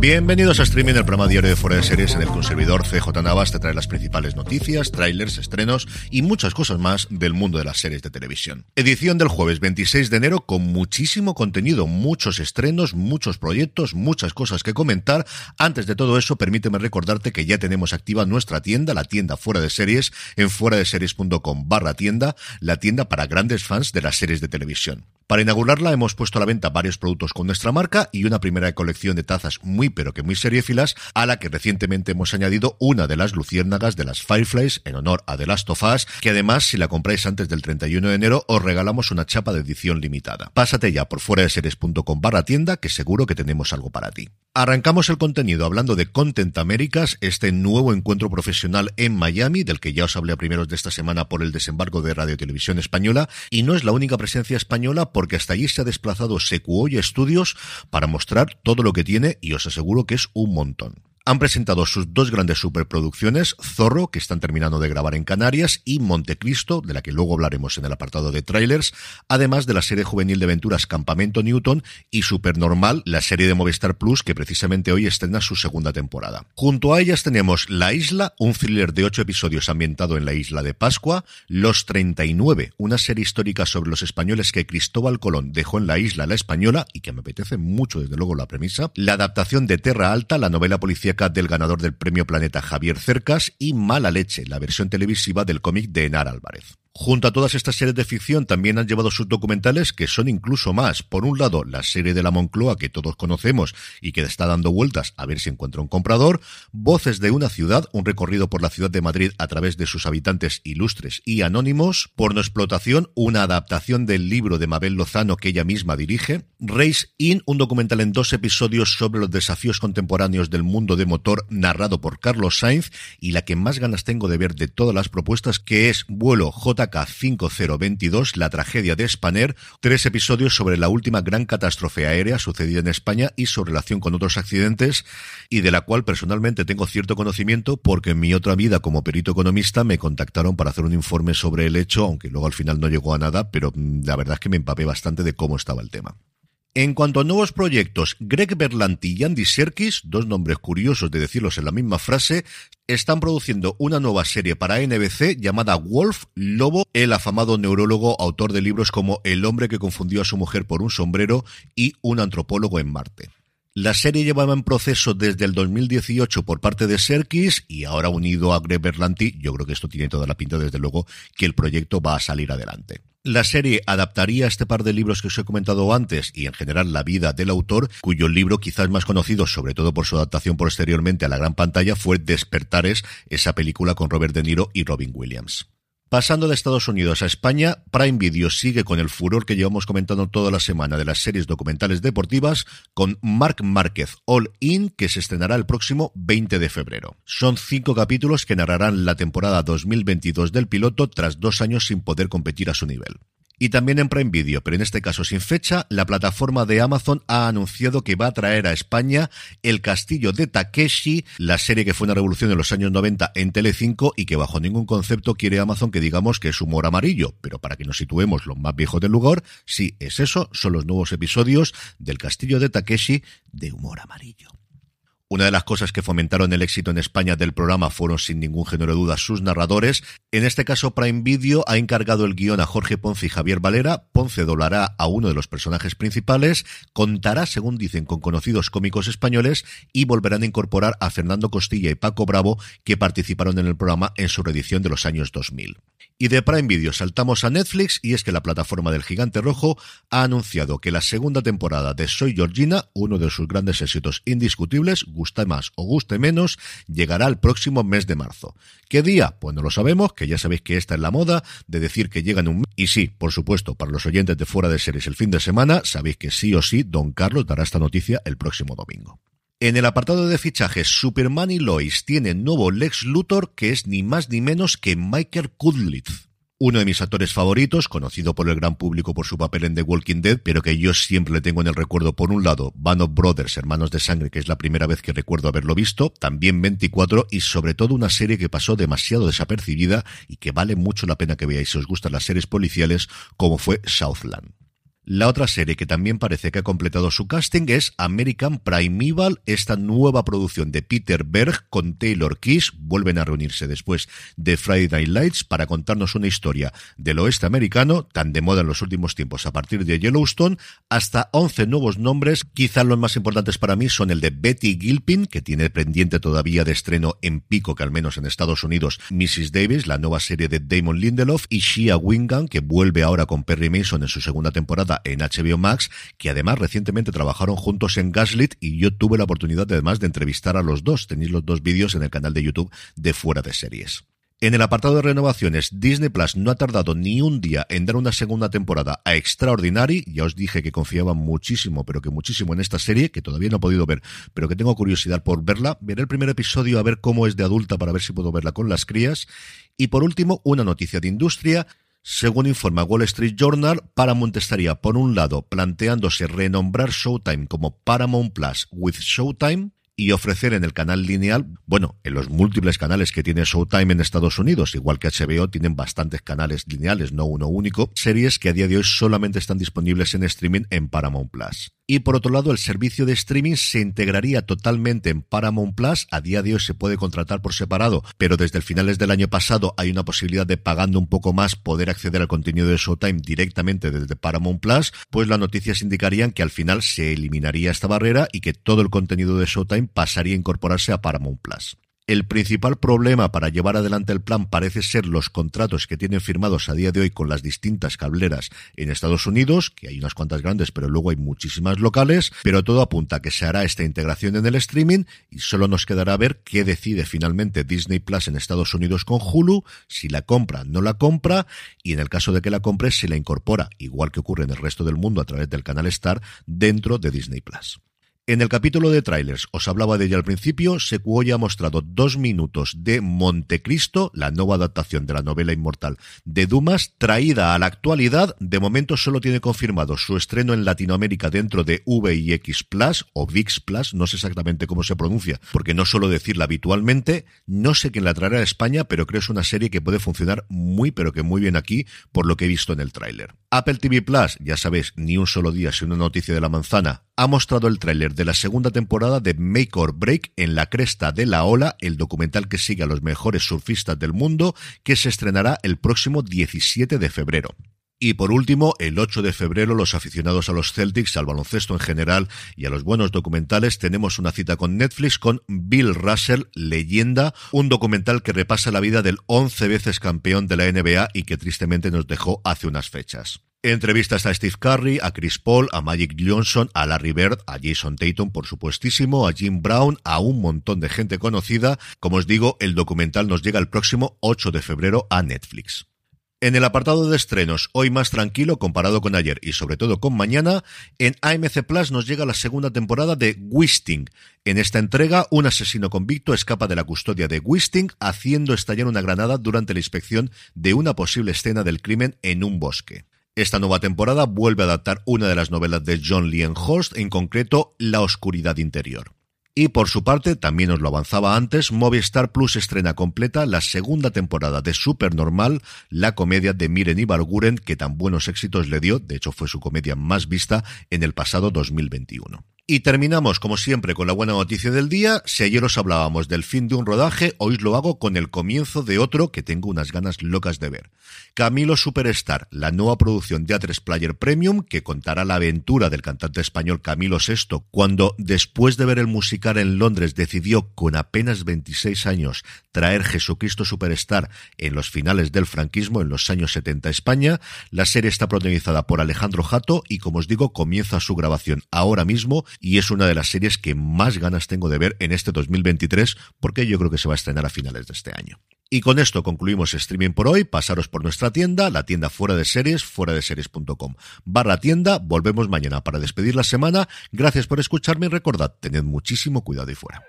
Bienvenidos a Streaming, el programa diario de Fuera de Series en el que CJ Navas te trae las principales noticias, trailers, estrenos y muchas cosas más del mundo de las series de televisión. Edición del jueves 26 de enero con muchísimo contenido, muchos estrenos, muchos proyectos, muchas cosas que comentar. Antes de todo eso, permíteme recordarte que ya tenemos activa nuestra tienda, la tienda Fuera de Series, en fuera de series.com barra tienda, la tienda para grandes fans de las series de televisión. Para inaugurarla hemos puesto a la venta varios productos con nuestra marca y una primera colección de tazas muy pero que muy seriéfilas a la que recientemente hemos añadido una de las luciérnagas de las Fireflies en honor a The Last of Us, que además si la compráis antes del 31 de enero os regalamos una chapa de edición limitada. Pásate ya por fuera de series.com barra tienda que seguro que tenemos algo para ti. Arrancamos el contenido hablando de Content Américas, este nuevo encuentro profesional en Miami, del que ya os hablé a primeros de esta semana por el desembarco de Radio Televisión Española, y no es la única presencia española porque hasta allí se ha desplazado Secuoya Studios para mostrar todo lo que tiene y os aseguro que es un montón han presentado sus dos grandes superproducciones, Zorro, que están terminando de grabar en Canarias, y Montecristo, de la que luego hablaremos en el apartado de trailers, además de la serie juvenil de aventuras Campamento Newton y Supernormal, la serie de Movistar Plus, que precisamente hoy estrena su segunda temporada. Junto a ellas tenemos La Isla, un thriller de ocho episodios ambientado en la isla de Pascua, Los 39, una serie histórica sobre los españoles que Cristóbal Colón dejó en la isla La Española, y que me apetece mucho desde luego la premisa, la adaptación de Terra Alta, la novela policíaca del ganador del premio Planeta Javier Cercas y Mala Leche, la versión televisiva del cómic de Enar Álvarez. Junto a todas estas series de ficción también han llevado sus documentales que son incluso más. Por un lado, la serie de la Moncloa que todos conocemos y que está dando vueltas a ver si encuentra un comprador. Voces de una ciudad, un recorrido por la ciudad de Madrid a través de sus habitantes ilustres y anónimos. Porno explotación, una adaptación del libro de Mabel Lozano que ella misma dirige. Race In, un documental en dos episodios sobre los desafíos contemporáneos del mundo de motor narrado por Carlos Sainz y la que más ganas tengo de ver de todas las propuestas que es Vuelo J 5022, la tragedia de Spanair, tres episodios sobre la última gran catástrofe aérea sucedida en España y su relación con otros accidentes, y de la cual personalmente tengo cierto conocimiento porque en mi otra vida como perito economista me contactaron para hacer un informe sobre el hecho, aunque luego al final no llegó a nada, pero mm, la verdad es que me empapé bastante de cómo estaba el tema. En cuanto a nuevos proyectos, Greg Berlanti y Andy Serkis, dos nombres curiosos de decirlos en la misma frase, están produciendo una nueva serie para NBC llamada Wolf Lobo, el afamado neurólogo, autor de libros como El hombre que confundió a su mujer por un sombrero y Un antropólogo en Marte. La serie llevaba en proceso desde el 2018 por parte de Serkis y ahora unido a Greg Berlanti, yo creo que esto tiene toda la pinta desde luego que el proyecto va a salir adelante. La serie adaptaría este par de libros que os he comentado antes y en general la vida del autor, cuyo libro quizás más conocido, sobre todo por su adaptación posteriormente a la gran pantalla, fue Despertares, esa película con Robert De Niro y Robin Williams. Pasando de Estados Unidos a España, Prime Video sigue con el furor que llevamos comentando toda la semana de las series documentales deportivas con Marc Márquez All In, que se estrenará el próximo 20 de febrero. Son cinco capítulos que narrarán la temporada 2022 del piloto tras dos años sin poder competir a su nivel. Y también en Prime Video, pero en este caso sin fecha, la plataforma de Amazon ha anunciado que va a traer a España El Castillo de Takeshi, la serie que fue una revolución en los años 90 en Telecinco y que bajo ningún concepto quiere Amazon que digamos que es humor amarillo, pero para que nos situemos los más viejos del lugar, sí es eso, son los nuevos episodios del Castillo de Takeshi de humor amarillo. Una de las cosas que fomentaron el éxito en España del programa fueron sin ningún género de duda sus narradores. En este caso Prime Video ha encargado el guion a Jorge Ponce y Javier Valera. Ponce doblará a uno de los personajes principales, contará, según dicen, con conocidos cómicos españoles y volverán a incorporar a Fernando Costilla y Paco Bravo que participaron en el programa en su reedición de los años 2000. Y de Prime Video saltamos a Netflix y es que la plataforma del gigante rojo ha anunciado que la segunda temporada de Soy Georgina, uno de sus grandes éxitos indiscutibles, guste más o guste menos, llegará el próximo mes de marzo. ¿Qué día? Pues no lo sabemos, que ya sabéis que esta es la moda de decir que llega en un mes. Y sí, por supuesto, para los oyentes de fuera de series el fin de semana, sabéis que sí o sí, Don Carlos dará esta noticia el próximo domingo. En el apartado de fichajes, Superman y Lois tienen nuevo Lex Luthor que es ni más ni menos que Michael Kudlitz. Uno de mis actores favoritos, conocido por el gran público por su papel en The Walking Dead, pero que yo siempre le tengo en el recuerdo por un lado, Band Brothers, Hermanos de Sangre, que es la primera vez que recuerdo haberlo visto, también 24 y sobre todo una serie que pasó demasiado desapercibida y que vale mucho la pena que veáis si os gustan las series policiales, como fue Southland. La otra serie que también parece que ha completado su casting es American Primeval, esta nueva producción de Peter Berg con Taylor Kiss. Vuelven a reunirse después de Friday Night Lights para contarnos una historia del oeste americano, tan de moda en los últimos tiempos a partir de Yellowstone, hasta 11 nuevos nombres. Quizás los más importantes para mí son el de Betty Gilpin, que tiene pendiente todavía de estreno en pico, que al menos en Estados Unidos, Mrs. Davis, la nueva serie de Damon Lindelof, y Shia Wingham, que vuelve ahora con Perry Mason en su segunda temporada en HBO Max, que además recientemente trabajaron juntos en Gaslit y yo tuve la oportunidad además de entrevistar a los dos. Tenéis los dos vídeos en el canal de YouTube de Fuera de Series. En el apartado de renovaciones, Disney Plus no ha tardado ni un día en dar una segunda temporada a Extraordinary. Ya os dije que confiaba muchísimo, pero que muchísimo en esta serie, que todavía no he podido ver, pero que tengo curiosidad por verla. Veré el primer episodio a ver cómo es de adulta para ver si puedo verla con las crías. Y por último, una noticia de industria. Según informa Wall Street Journal, Paramount estaría, por un lado, planteándose renombrar Showtime como Paramount Plus with Showtime, y ofrecer en el canal lineal, bueno, en los múltiples canales que tiene Showtime en Estados Unidos, igual que HBO, tienen bastantes canales lineales, no uno único, series que a día de hoy solamente están disponibles en streaming en Paramount Plus. Y por otro lado, el servicio de streaming se integraría totalmente en Paramount Plus. A día de hoy se puede contratar por separado, pero desde el finales del año pasado hay una posibilidad de pagando un poco más poder acceder al contenido de Showtime directamente desde Paramount Plus. Pues las noticias indicarían que al final se eliminaría esta barrera y que todo el contenido de Showtime pasaría a incorporarse a Paramount Plus. El principal problema para llevar adelante el plan parece ser los contratos que tienen firmados a día de hoy con las distintas cableras en Estados Unidos, que hay unas cuantas grandes, pero luego hay muchísimas locales, pero todo apunta a que se hará esta integración en el streaming y solo nos quedará ver qué decide finalmente Disney Plus en Estados Unidos con Hulu, si la compra, no la compra, y en el caso de que la compre, si la incorpora, igual que ocurre en el resto del mundo a través del canal Star, dentro de Disney Plus. En el capítulo de trailers, os hablaba de ella al principio, Secuo ya ha mostrado dos minutos de Montecristo, la nueva adaptación de la novela inmortal de Dumas, traída a la actualidad. De momento solo tiene confirmado su estreno en Latinoamérica dentro de VX Plus o VIX Plus, no sé exactamente cómo se pronuncia, porque no suelo decirla habitualmente. No sé quién la traerá a España, pero creo que es una serie que puede funcionar muy, pero que muy bien aquí, por lo que he visto en el tráiler. Apple TV Plus, ya sabéis, ni un solo día sin una noticia de la manzana, ha mostrado el tráiler de la segunda temporada de Make or Break en la cresta de la ola, el documental que sigue a los mejores surfistas del mundo, que se estrenará el próximo 17 de febrero. Y por último, el 8 de febrero, los aficionados a los Celtics, al baloncesto en general y a los buenos documentales, tenemos una cita con Netflix con Bill Russell, leyenda, un documental que repasa la vida del 11 veces campeón de la NBA y que tristemente nos dejó hace unas fechas. Entrevistas a Steve Curry, a Chris Paul, a Magic Johnson, a Larry Bird, a Jason Tatum, por supuestísimo, a Jim Brown, a un montón de gente conocida. Como os digo, el documental nos llega el próximo 8 de febrero a Netflix. En el apartado de estrenos, hoy más tranquilo comparado con ayer y sobre todo con mañana, en AMC Plus nos llega la segunda temporada de Wisting. En esta entrega, un asesino convicto escapa de la custodia de Wisting haciendo estallar una granada durante la inspección de una posible escena del crimen en un bosque. Esta nueva temporada vuelve a adaptar una de las novelas de John Horst, en concreto La Oscuridad Interior. Y por su parte, también os lo avanzaba antes, Movistar Plus estrena completa la segunda temporada de Supernormal, la comedia de Miren Ibarguren, que tan buenos éxitos le dio, de hecho fue su comedia más vista en el pasado 2021. Y terminamos, como siempre, con la buena noticia del día. Si ayer os hablábamos del fin de un rodaje, hoy lo hago con el comienzo de otro que tengo unas ganas locas de ver. Camilo Superstar, la nueva producción de A3 Player Premium, que contará la aventura del cantante español Camilo VI, cuando, después de ver el musical en Londres, decidió, con apenas 26 años, traer Jesucristo Superstar en los finales del franquismo, en los años 70 a España. La serie está protagonizada por Alejandro Jato y, como os digo, comienza su grabación ahora mismo y es una de las series que más ganas tengo de ver en este 2023 porque yo creo que se va a estrenar a finales de este año. Y con esto concluimos streaming por hoy. Pasaros por nuestra tienda, la tienda fuera de series, fuera de series.com barra tienda. Volvemos mañana para despedir la semana. Gracias por escucharme y recordad, tened muchísimo cuidado y fuera.